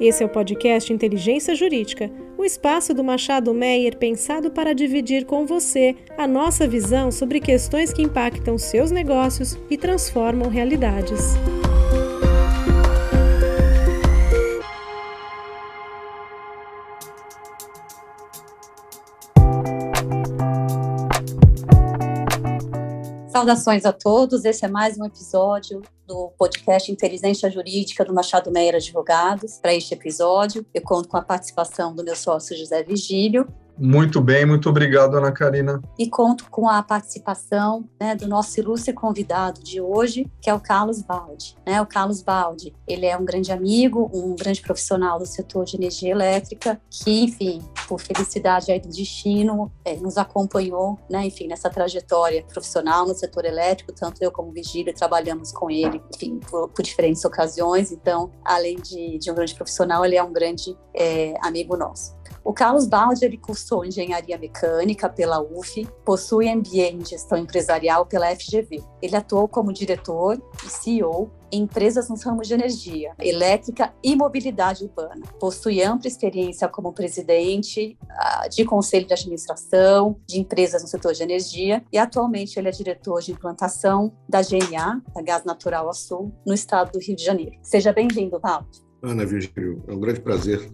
Esse é o podcast Inteligência Jurídica, o espaço do Machado Meyer pensado para dividir com você a nossa visão sobre questões que impactam seus negócios e transformam realidades. Saudações a todos, esse é mais um episódio do podcast Inteligência Jurídica do Machado Meyer Advogados. Para este episódio, eu conto com a participação do meu sócio José Vigílio muito bem, muito obrigado, Ana Karina. E conto com a participação né, do nosso ilustre convidado de hoje, que é o Carlos Baldi. Né? O Carlos Baldi, ele é um grande amigo, um grande profissional do setor de energia elétrica, que, enfim, por felicidade aí do destino, é, nos acompanhou, né, enfim, nessa trajetória profissional no setor elétrico, tanto eu como Vigílio trabalhamos com ele, enfim, por, por diferentes ocasiões. Então, além de, de, um grande profissional, ele é um grande é, amigo nosso. O Carlos Baldi cursou engenharia mecânica pela UF, possui MBA em gestão empresarial pela FGV. Ele atuou como diretor e CEO em empresas nos ramos de energia, elétrica e mobilidade urbana. Possui ampla experiência como presidente ah, de conselho de administração de empresas no setor de energia e atualmente ele é diretor de implantação da GNA, da Gás Natural Sul, no estado do Rio de Janeiro. Seja bem-vindo, Baldi. Ana Virgílio, é um grande prazer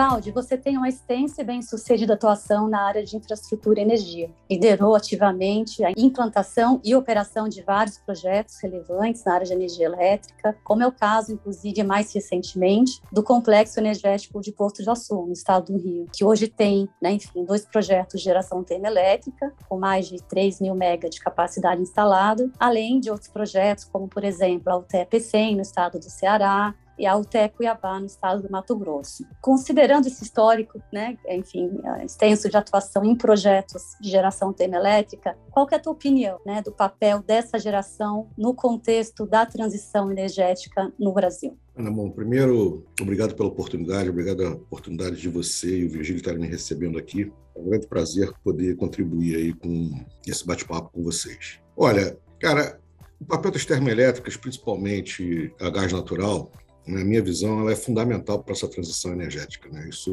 Valde, você tem uma extensa e bem-sucedida atuação na área de infraestrutura e energia. Liderou ativamente a implantação e operação de vários projetos relevantes na área de energia elétrica, como é o caso, inclusive, mais recentemente, do Complexo Energético de Porto de Açu, no estado do Rio, que hoje tem, né, enfim, dois projetos de geração termoelétrica, com mais de 3 mil mega de capacidade instalada, além de outros projetos, como, por exemplo, a UTEP 100 no estado do Ceará, e a UTE Cuiabá, no estado do Mato Grosso. Considerando esse histórico, né, enfim, extenso de atuação em projetos de geração termoelétrica, qual é a tua opinião né, do papel dessa geração no contexto da transição energética no Brasil? Ana, bom, primeiro, obrigado pela oportunidade, obrigado pela oportunidade de você e o Virgílio estarem me recebendo aqui. É um grande prazer poder contribuir aí com esse bate-papo com vocês. Olha, cara, o papel das termoelétricas, principalmente a gás natural, na minha visão, ela é fundamental para essa transição energética. Né? Isso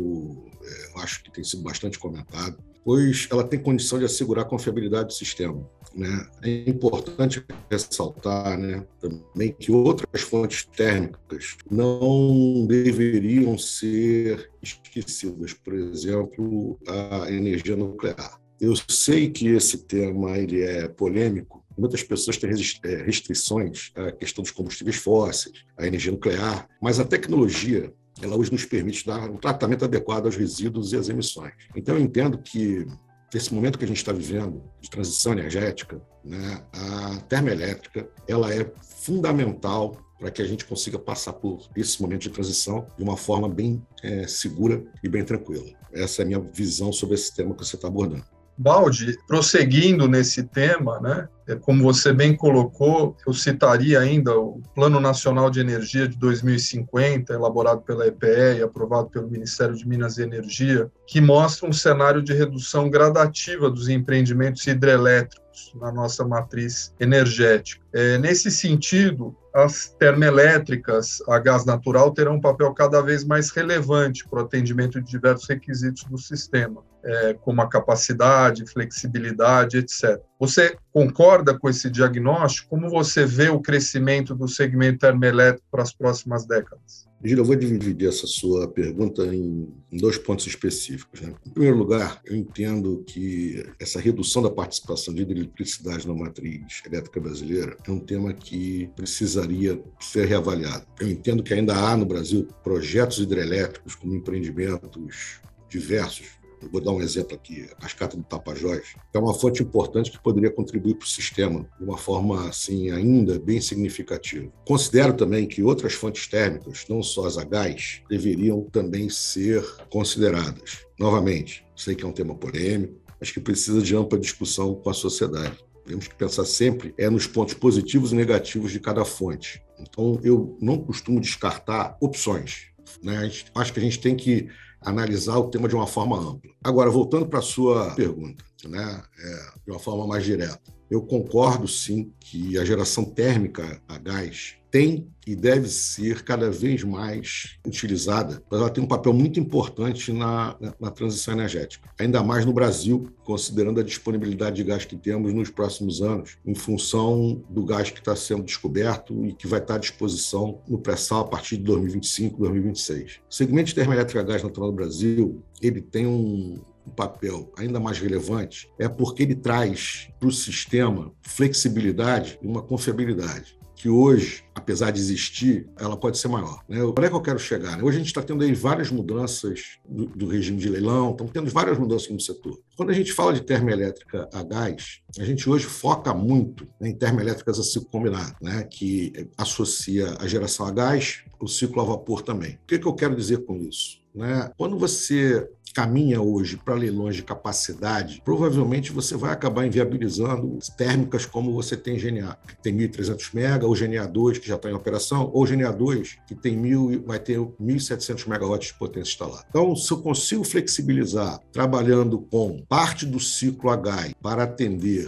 é, eu acho que tem sido bastante comentado, pois ela tem condição de assegurar a confiabilidade do sistema. Né? É importante ressaltar né, também que outras fontes térmicas não deveriam ser esquecidas, por exemplo, a energia nuclear. Eu sei que esse tema ele é polêmico, Muitas pessoas têm é, restrições à questão dos combustíveis fósseis, à energia nuclear, mas a tecnologia ela hoje nos permite dar um tratamento adequado aos resíduos e às emissões. Então, eu entendo que nesse momento que a gente está vivendo de transição energética, né, a termoelétrica ela é fundamental para que a gente consiga passar por esse momento de transição de uma forma bem é, segura e bem tranquila. Essa é a minha visão sobre esse tema que você está abordando. Balde, prosseguindo nesse tema, né, é, como você bem colocou, eu citaria ainda o Plano Nacional de Energia de 2050, elaborado pela EPE e aprovado pelo Ministério de Minas e Energia, que mostra um cenário de redução gradativa dos empreendimentos hidrelétricos na nossa matriz energética. É, nesse sentido, as termoelétricas a gás natural terão um papel cada vez mais relevante para o atendimento de diversos requisitos do sistema é, como a capacidade, flexibilidade, etc. Você concorda com esse diagnóstico? Como você vê o crescimento do segmento termoelétrico para as próximas décadas? Gil, eu vou dividir essa sua pergunta em, dois pontos específicos. Né? Em primeiro lugar, eu entendo que essa redução da participação de hidroeletricidade na matriz elétrica brasileira é um tema que precisaria ser reavaliado. Eu entendo que ainda há no Brasil projetos hidrelétricos como empreendimentos diversos eu vou dar um exemplo aqui, a cascata do Tapajós, que é uma fonte importante que poderia contribuir para o sistema de uma forma assim ainda bem significativa. Considero também que outras fontes térmicas, não só as a gás, deveriam também ser consideradas. Novamente, sei que é um tema polêmico, mas que precisa de ampla discussão com a sociedade. Temos que pensar sempre é nos pontos positivos e negativos de cada fonte. Então, eu não costumo descartar opções. Né? Acho que a gente tem que analisar o tema de uma forma ampla. Agora, voltando para a sua pergunta, né, é, de uma forma mais direta. Eu concordo sim que a geração térmica a gás tem e deve ser cada vez mais utilizada, ela tem um papel muito importante na, na, transição energética, ainda mais no Brasil, considerando a disponibilidade de gás que temos nos próximos anos, em função do gás que está sendo descoberto e que vai estar à disposição no pré-sal a partir de 2025, 2026. O segmento de termoelétrica a gás natural do Brasil, ele tem um, um papel ainda mais relevante é porque ele traz para o sistema flexibilidade e uma confiabilidade que hoje, apesar de existir, ela pode ser maior. Né? Onde é que eu quero chegar? Né? Hoje a gente está tendo aí várias mudanças do, do, regime de leilão, estamos tendo várias mudanças no setor. Quando a gente fala de termoelétrica a gás, a gente hoje foca muito em termoelétricas a ciclo combinado, né? que associa a geração a gás, o ciclo a vapor também. O que, que eu quero dizer com isso? Né? Quando você caminha hoje para leilões de capacidade, provavelmente você vai acabar inviabilizando térmicas como você tem GNA, que tem 1.300 MB, ou GNA2, que já está em operação, ou GNA2, que tem 1.000, vai ter 1.700 MW de potência instalada. Então, se eu consigo flexibilizar trabalhando com parte do ciclo H para atender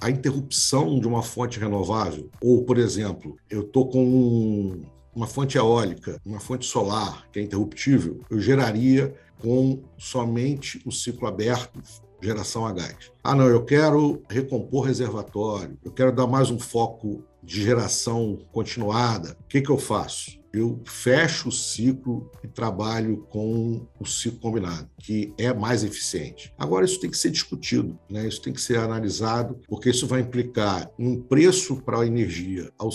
a interrupção de uma fonte renovável, ou, por exemplo, eu estou com um uma fonte eólica, uma fonte solar, que é interruptível, eu geraria com somente o ciclo aberto, geração a gás. Ah, não, eu quero recompor reservatório, eu quero dar mais um foco de geração continuada. O que, que eu faço? eu fecho o ciclo e trabalho com o ciclo combinado, que é mais eficiente. Agora, isso tem que ser discutido, né? isso tem que ser analisado, porque isso vai implicar um preço para a energia ao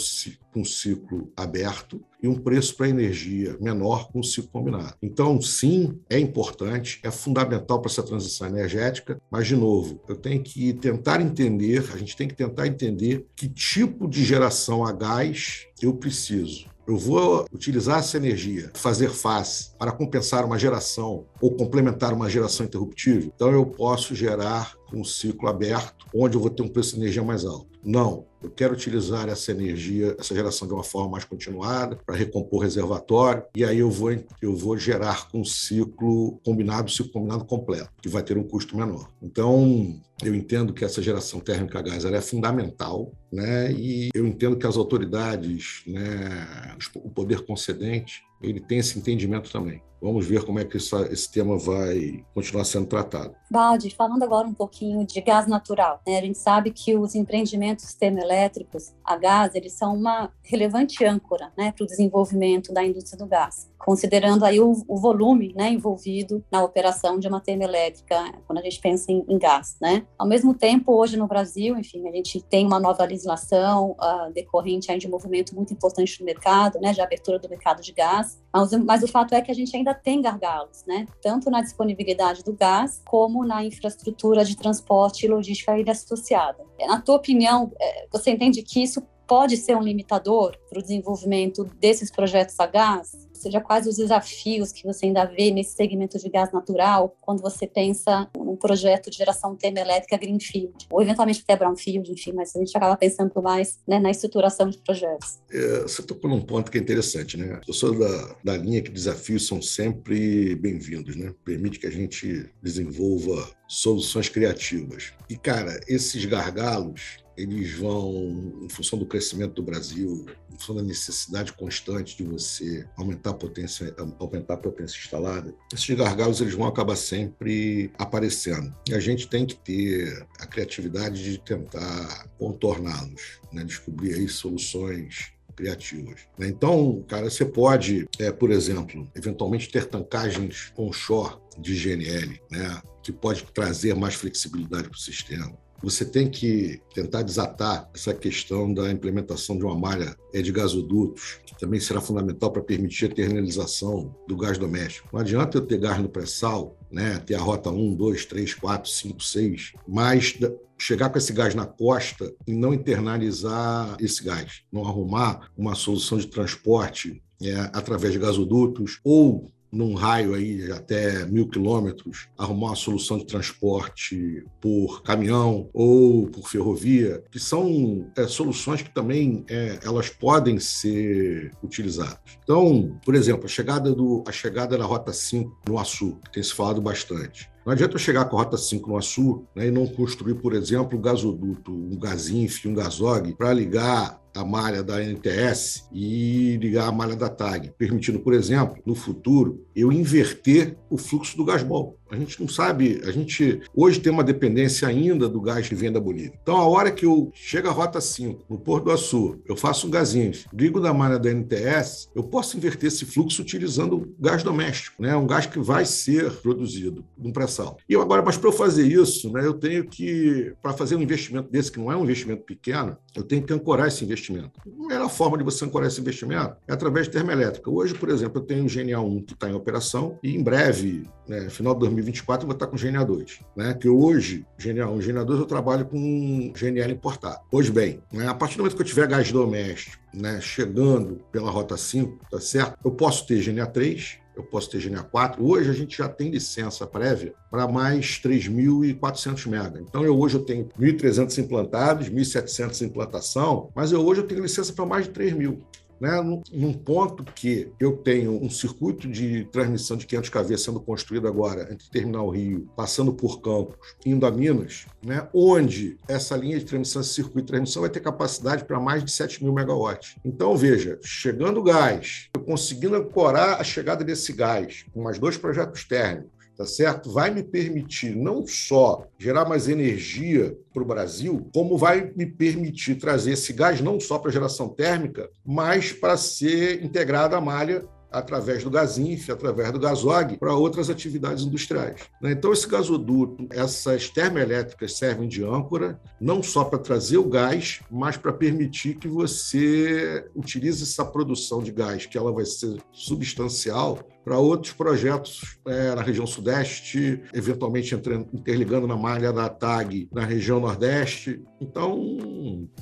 com um ciclo aberto e um preço para a energia menor com o ciclo combinado. Então, sim, é importante, é fundamental para essa transição energética, mas, de novo, eu tenho que tentar entender, a gente tem que tentar entender que tipo de geração a gás eu preciso eu vou utilizar essa energia, fazer face para compensar uma geração ou complementar uma geração interruptível, então eu posso gerar um ciclo aberto, onde eu vou ter um preço de energia mais alto. Não, eu quero utilizar essa energia, essa geração de uma forma mais continuada para recompor reservatório e aí eu vou eu vou gerar com um ciclo combinado, ciclo combinado completo, que vai ter um custo menor. Então, eu entendo que essa geração térmica a gás é fundamental, né? E eu entendo que as autoridades, né, o poder concedente, ele tem esse entendimento também. Vamos ver como é que esse tema vai continuar sendo tratado. Baldi, falando agora um pouquinho de gás natural, né? a gente sabe que os empreendimentos termoelétricos a gás, eles são uma relevante âncora né, para o desenvolvimento da indústria do gás considerando aí o, o volume né, envolvido na operação de uma termoelétrica, quando a gente pensa em, em, gás. Né? Ao mesmo tempo, hoje no Brasil, enfim, a gente tem uma nova legislação uh, decorrente aí de um movimento muito importante no mercado, né, de abertura do mercado de gás, mas, mas, o fato é que a gente ainda tem gargalos, né, tanto na disponibilidade do gás, como na infraestrutura de transporte e logística ele associada. Na tua opinião, é, você entende que isso pode ser um limitador para o desenvolvimento desses projetos a gás? Seja, quais os desafios que você ainda vê nesse segmento de gás natural quando você pensa num projeto de geração termoelétrica greenfield, ou eventualmente até brownfield, enfim, mas a gente acaba pensando mais né, na estruturação de projetos. É, você tocou num ponto que é interessante, né? Eu sou da, da linha que desafios são sempre bem-vindos, né? Permite que a gente desenvolva soluções criativas. E, cara, esses gargalos, eles vão, em função do crescimento do Brasil, em função da necessidade constante de você aumentar a potência, aumentar a potência instalada, esses gargalos eles vão acabar sempre aparecendo. E a gente tem que ter a criatividade de tentar contorná-los, né? descobrir aí soluções criativas. Né? Então, cara, você pode, é, por exemplo, eventualmente ter tancagens onshore de GNL, né? que pode trazer mais flexibilidade para o sistema você tem que tentar desatar essa questão da implementação de uma malha de gasodutos, que também será fundamental para permitir a internalização do gás doméstico. Não adianta eu ter gás no pré-sal, né, ter a rota 1, 2, 3, 4, 5, 6, mas chegar com esse gás na costa e não internalizar esse gás, não arrumar uma solução de transporte é, através de gasodutos ou num raio aí até mil quilômetros, arrumar uma solução de transporte por caminhão ou por ferrovia, que são é, soluções que também é, elas podem ser utilizadas. Então, por exemplo, a chegada, do, a chegada da Rota 5 no Açu, que tem se falado bastante. Não adianta eu chegar com a Rota 5 no Açu né, e não construir, por exemplo, um gasoduto, um gasinf, um gasog, para ligar a malha da NTS e ligar a malha da TAG, permitindo, por exemplo, no futuro, eu inverter o fluxo do gasbol. A gente não sabe, a gente hoje tem uma dependência ainda do gás que vem da Bolívia. Então, a hora que eu chego à Rota 5, no Porto do Açu, eu faço um gasinho, ligo da malha da NTS, eu posso inverter esse fluxo utilizando gás doméstico, né? um gás que vai ser produzido num pré-sal. E agora, mas para eu fazer isso, né, eu tenho que, para fazer um investimento desse, que não é um investimento pequeno, eu tenho que ancorar esse investimento. A melhor forma de você ancorar esse investimento é através de termoelétrica. Hoje, por exemplo, eu tenho o GNA 1 que está em operação e em breve, né, final de 2024, eu vou estar com GNA 2. Né, que hoje, GNA 1 e GNA 2, eu trabalho com GNL importado. Pois bem, né, a partir do momento que eu tiver gás doméstico né, chegando pela Rota 5, tá certo? Eu posso ter GNA 3, eu posso ter GNA 4. Hoje a gente já tem licença prévia para mais 3.400 mega. Então eu hoje eu tenho 1.300 implantados, 1.700 em implantação, mas eu hoje eu tenho licença para mais de 3.000 né, num, ponto que eu tenho um circuito de transmissão de 500 kV sendo construído agora entre Terminal Rio, passando por Campos, indo a Minas, né, onde essa linha de transmissão, esse circuito de transmissão vai ter capacidade para mais de 7 mil megawatts. Então, veja, chegando gás, eu conseguindo ancorar a chegada desse gás com mais dois projetos térmicos, tá certo? Vai me permitir não só gerar mais energia para o Brasil, como vai me permitir trazer esse gás não só para geração térmica, mas para ser integrado à malha através do Gasinf, através do Gasog, para outras atividades industriais. Né? Então, esse gasoduto, essas termoelétricas servem de âncora, não só para trazer o gás, mas para permitir que você utilize essa produção de gás, que ela vai ser substancial, para outros projetos é, na região sudeste, eventualmente interligando na malha da TAG na região nordeste. Então,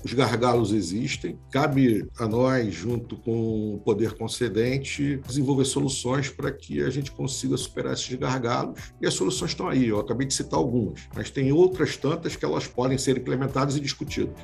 os gargalos existem. Cabe a nós, junto com o poder concedente, desenvolver soluções para que a gente consiga superar esses gargalos. E as soluções estão aí. Eu acabei de citar algumas, mas tem outras tantas que elas podem ser implementadas e discutidas.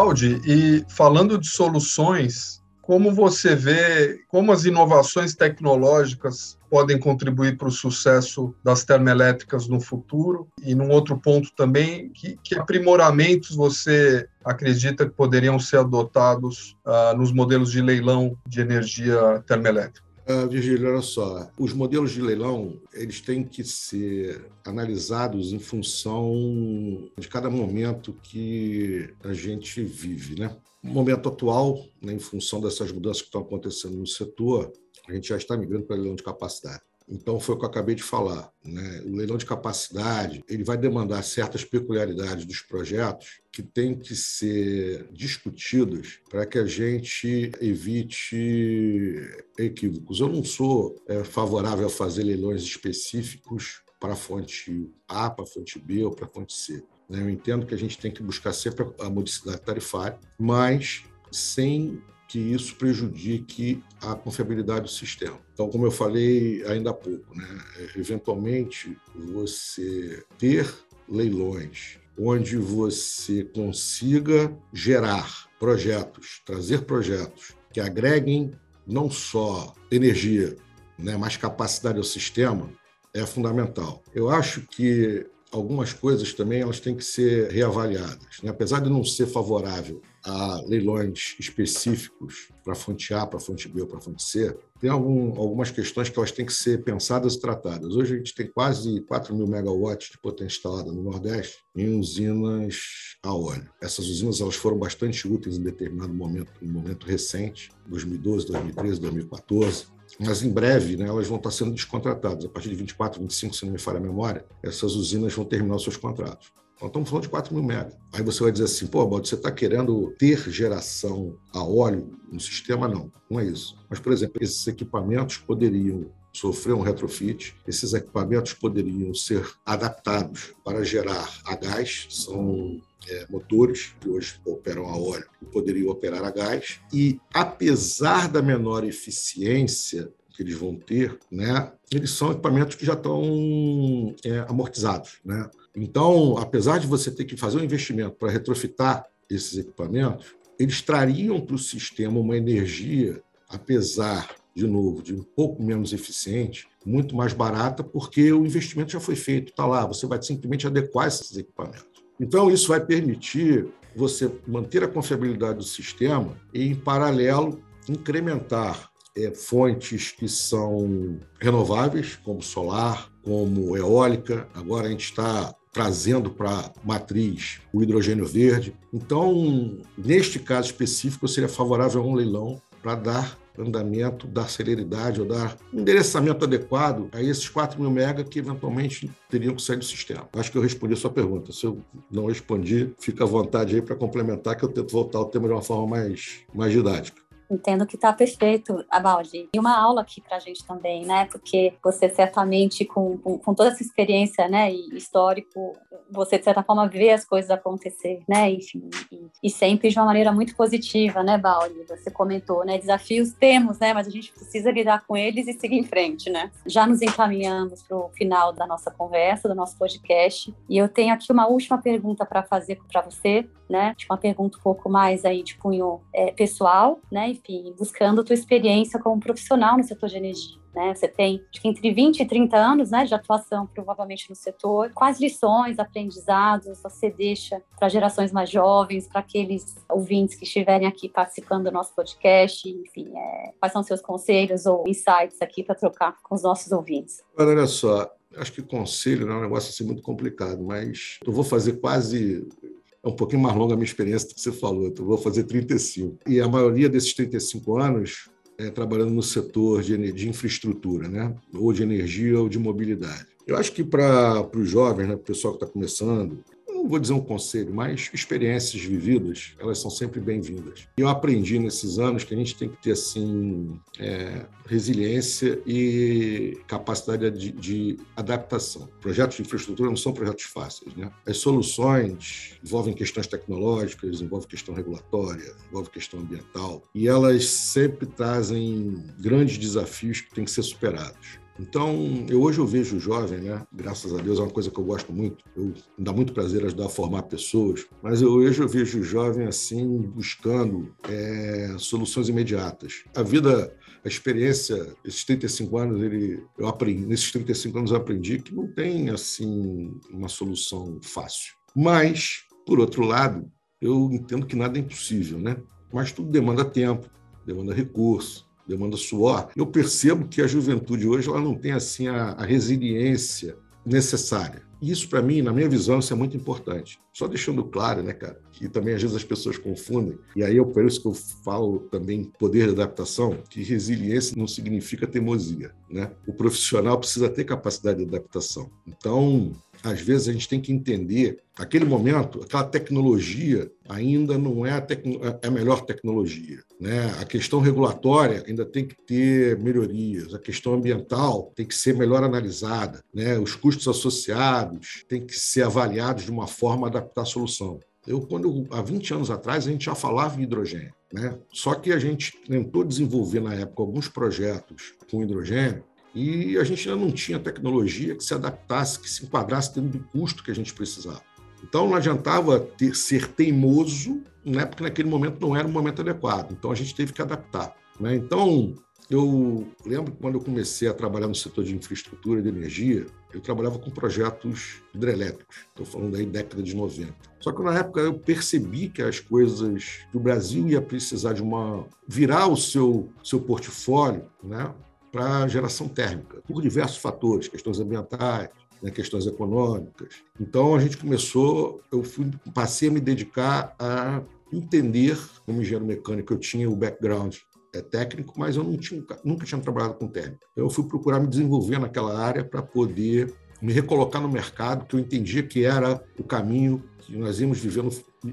Baldi, e falando de soluções, como você vê como as inovações tecnológicas podem contribuir para o sucesso das termoelétricas no futuro? E num outro ponto também, que, que aprimoramentos você acredita que poderiam ser adotados uh, nos modelos de leilão de energia termoelétrica? Uh, Virgílio, olha só, os modelos de leilão eles têm que ser analisados em função de cada momento que a gente vive, né? No momento atual, né, em função dessas mudanças que estão acontecendo no setor, a gente já está migrando para leilão de capacidade. Então, foi o que eu acabei de falar. Né? O leilão de capacidade ele vai demandar certas peculiaridades dos projetos que têm que ser discutidas para que a gente evite equívocos. Eu não sou é, favorável a fazer leilões específicos para a fonte A, para a fonte B ou para a fonte C. Né? Eu entendo que a gente tem que buscar sempre a modicidade tarifária, mas sem que isso prejudique a confiabilidade do sistema. Então, como eu falei ainda há pouco, né, eventualmente você ter leilões onde você consiga gerar projetos, trazer projetos que agreguem não só energia, né, mas capacidade ao sistema, é fundamental. Eu acho que algumas coisas também elas têm que ser reavaliadas. Né? Apesar de não ser favorável a leilões específicos para fonte A, para fonte B ou para fonte C, tem algum, algumas questões que elas têm que ser pensadas e tratadas. Hoje a gente tem quase 4 mil megawatts de potência instalada no Nordeste em usinas a óleo. Essas usinas elas foram bastante úteis em determinado momento, em momento recente, 2012, 2013, 2014 mas em breve né, elas vão estar sendo descontratadas. A partir de 24, 25, se não me falha a memória, essas usinas vão terminar os seus contratos. Então, estamos falando de 4 mil mega. Aí você vai dizer assim, pô, Baldo, você está querendo ter geração a óleo no sistema? Não, não é isso. Mas, por exemplo, esses equipamentos poderiam sofrer um retrofit, esses equipamentos poderiam ser adaptados para gerar a gás, são é, motores que hoje operam a óleo e poderiam operar a gás. E, apesar da menor eficiência, que eles vão ter, né, eles são equipamentos que já estão é, amortizados. Né? Então, apesar de você ter que fazer um investimento para retrofitar esses equipamentos, eles trariam para o sistema uma energia, apesar, de novo, de um pouco menos eficiente, muito mais barata, porque o investimento já foi feito, está lá, você vai simplesmente adequar esses equipamentos. Então, isso vai permitir você manter a confiabilidade do sistema e, em paralelo, incrementar é, fontes que são renováveis, como solar, como eólica. Agora a gente está trazendo para matriz o hidrogênio verde. Então, neste caso específico, eu seria favorável a um leilão para dar andamento, dar celeridade ou dar endereçamento adequado a esses 4 mil mega que eventualmente teriam que sair do sistema. Acho que eu respondi a sua pergunta. Se eu não respondi, fica à vontade aí para complementar, que eu tento voltar ao tema de uma forma mais, mais didática. Entendo que está perfeito, Abaldi. E uma aula aqui para a gente também, né? Porque você certamente, com, com, com, toda essa experiência, né, e histórico, você de certa forma vê as coisas acontecer, né? Enfim, e, e sempre de uma maneira muito positiva, né, Baldi? Você comentou, né? Desafios temos, né? Mas a gente precisa lidar com eles e seguir em frente, né? Já nos encaminhamos para o final da nossa conversa, do nosso podcast. E eu tenho aqui uma última pergunta para fazer para você, né? Tipo, uma pergunta um pouco mais aí de cunho é, pessoal, né? Enfim, buscando tua experiência como profissional no setor de energia. Né? Você tem acho que entre 20 e 30 anos né, de atuação, provavelmente, no setor. Quais lições, aprendizados você deixa para gerações mais jovens, para aqueles ouvintes que estiverem aqui participando do nosso podcast? Enfim, é, quais são seus conselhos ou insights aqui para trocar com os nossos ouvintes? Olha só, acho que conselho é um negócio assim muito complicado, mas eu vou fazer quase é um pouquinho mais longa a minha experiência do que você falou, então vou fazer 35. E a maioria desses 35 anos é trabalhando no setor de, de infraestrutura, né? ou de energia ou de mobilidade. Eu acho que para os jovens, né, o pessoal que está começando, não vou dizer um conselho, mas experiências vividas, elas são sempre bem-vindas. E eu aprendi nesses anos que a gente tem que ter, assim, é, resiliência e capacidade de, de, adaptação. Projetos de infraestrutura não são projetos fáceis, né? As soluções envolvem questões tecnológicas, envolvem questão regulatória, envolvem questão ambiental, e elas sempre trazem grandes desafios que têm que ser superados. Então, eu, hoje eu vejo o jovem, né? Graças a Deus é uma coisa que eu gosto muito. Eu dá muito prazer ajudar a formar pessoas, mas eu, hoje eu vejo o jovem assim buscando é, soluções imediatas. A vida, a experiência, esses 35 anos, ele, eu aprendi, nesses 35 anos eu aprendi que não tem assim uma solução fácil. Mas, por outro lado, eu entendo que nada é impossível, né? Mas tudo demanda tempo, demanda recurso, demanda suor. Eu percebo que a juventude hoje ela não tem assim a, a resiliência necessária. E isso, para mim, na minha visão, isso é muito importante. Só deixando claro, né, cara, que também às vezes as pessoas confundem, e aí é por isso que eu falo também poder de adaptação, que resiliência não significa teimosia, né? O profissional precisa ter capacidade de adaptação. Então, às vezes a gente tem que entender, aquele momento, aquela tecnologia ainda não é a, é a, melhor tecnologia. Né? A questão regulatória ainda tem que ter melhorias, a questão ambiental tem que ser melhor analisada, né? os custos associados têm que ser avaliados de uma forma a adaptar a solução. Eu, quando há 20 anos atrás, a gente já falava em hidrogênio. Né? Só que a gente tentou desenvolver na época alguns projetos com hidrogênio e a gente ainda não tinha tecnologia que se adaptasse, que se enquadrasse dentro do custo que a gente precisava. Então não adiantava ter, ser teimoso, né, porque naquele momento não era o momento adequado. Então a gente teve que adaptar. Né? Então eu lembro que quando eu comecei a trabalhar no setor de infraestrutura de energia, eu trabalhava com projetos hidrelétricos. Estou falando aí década de 90. Só que na época eu percebi que as coisas que o Brasil ia precisar de uma virar o seu seu portfólio, né, para geração térmica, por diversos fatores, questões ambientais, né, questões econômicas. Então a gente começou, eu fui, passei a me dedicar a entender, como engenheiro mecânico, eu tinha o background é, técnico, mas eu tinha, nunca tinha trabalhado com térmica. Então, eu fui procurar me desenvolver naquela área para poder me recolocar no mercado, que eu entendia que era o caminho que nós íamos viver, no,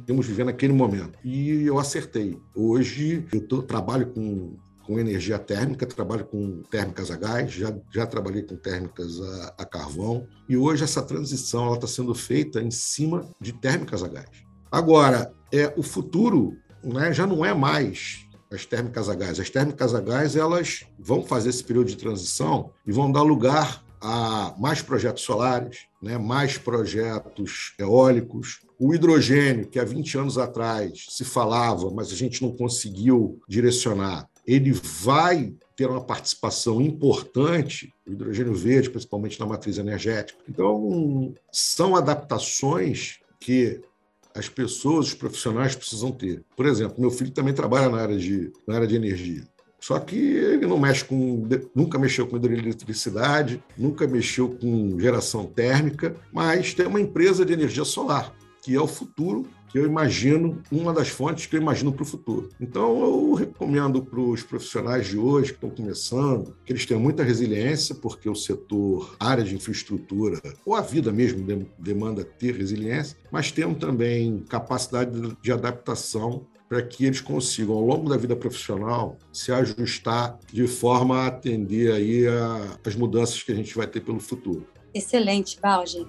íamos viver naquele momento. E eu acertei. Hoje eu tô, trabalho com com energia térmica, trabalho com térmicas a gás, já, já trabalhei com térmicas a, a carvão, e hoje essa transição está sendo feita em cima de térmicas a gás. Agora, é, o futuro né, já não é mais as térmicas a gás. As térmicas a gás elas vão fazer esse período de transição e vão dar lugar a mais projetos solares, né, mais projetos eólicos. O hidrogênio, que há 20 anos atrás se falava, mas a gente não conseguiu direcionar, ele vai ter uma participação importante, o hidrogênio verde, principalmente na matriz energética. Então, são adaptações que as pessoas, os profissionais precisam ter. Por exemplo, meu filho também trabalha na área de, na área de energia. Só que ele não mexe com, nunca mexeu com hidroeletricidade, nunca mexeu com geração térmica, mas tem uma empresa de energia solar, que é o futuro que eu imagino, uma das fontes que eu imagino para o futuro. Então, eu recomendo para os profissionais de hoje que estão começando, que eles tenham muita resiliência, porque o setor, área de infraestrutura, ou a vida mesmo demanda ter resiliência, mas tenham também capacidade de adaptação para que eles consigam, ao longo da vida profissional, se ajustar de forma a atender aí a, as mudanças que a gente vai ter pelo futuro. Excelente, Balge.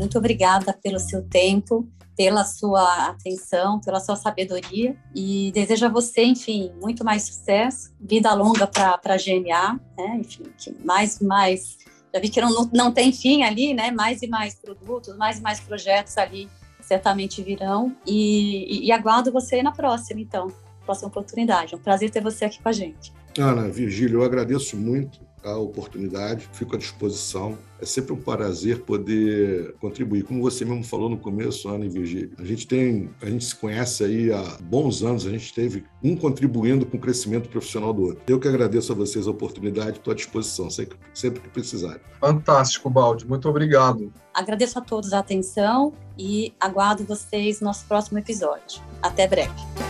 Muito obrigada pelo seu tempo, pela sua atenção, pela sua sabedoria e desejo a você, enfim, muito mais sucesso, vida longa para a GNA, né? enfim, que mais mais já vi que não, não tem fim ali, né? Mais e mais produtos, mais e mais projetos ali certamente virão e, e, e aguardo você na próxima, então, próxima oportunidade. É um prazer ter você aqui com a gente. Ana, Virgílio, eu agradeço muito a oportunidade, fico à disposição. É sempre um prazer poder contribuir. Como você mesmo falou no começo, Ana e Virgílio, a gente tem, a gente se conhece aí há bons anos, a gente teve um contribuindo com o crescimento profissional do outro. Eu que agradeço a vocês a oportunidade, estou à disposição, sempre, sempre que precisarem. Fantástico, Balde, muito obrigado. Agradeço a todos a atenção e aguardo vocês no nosso próximo episódio. Até breve.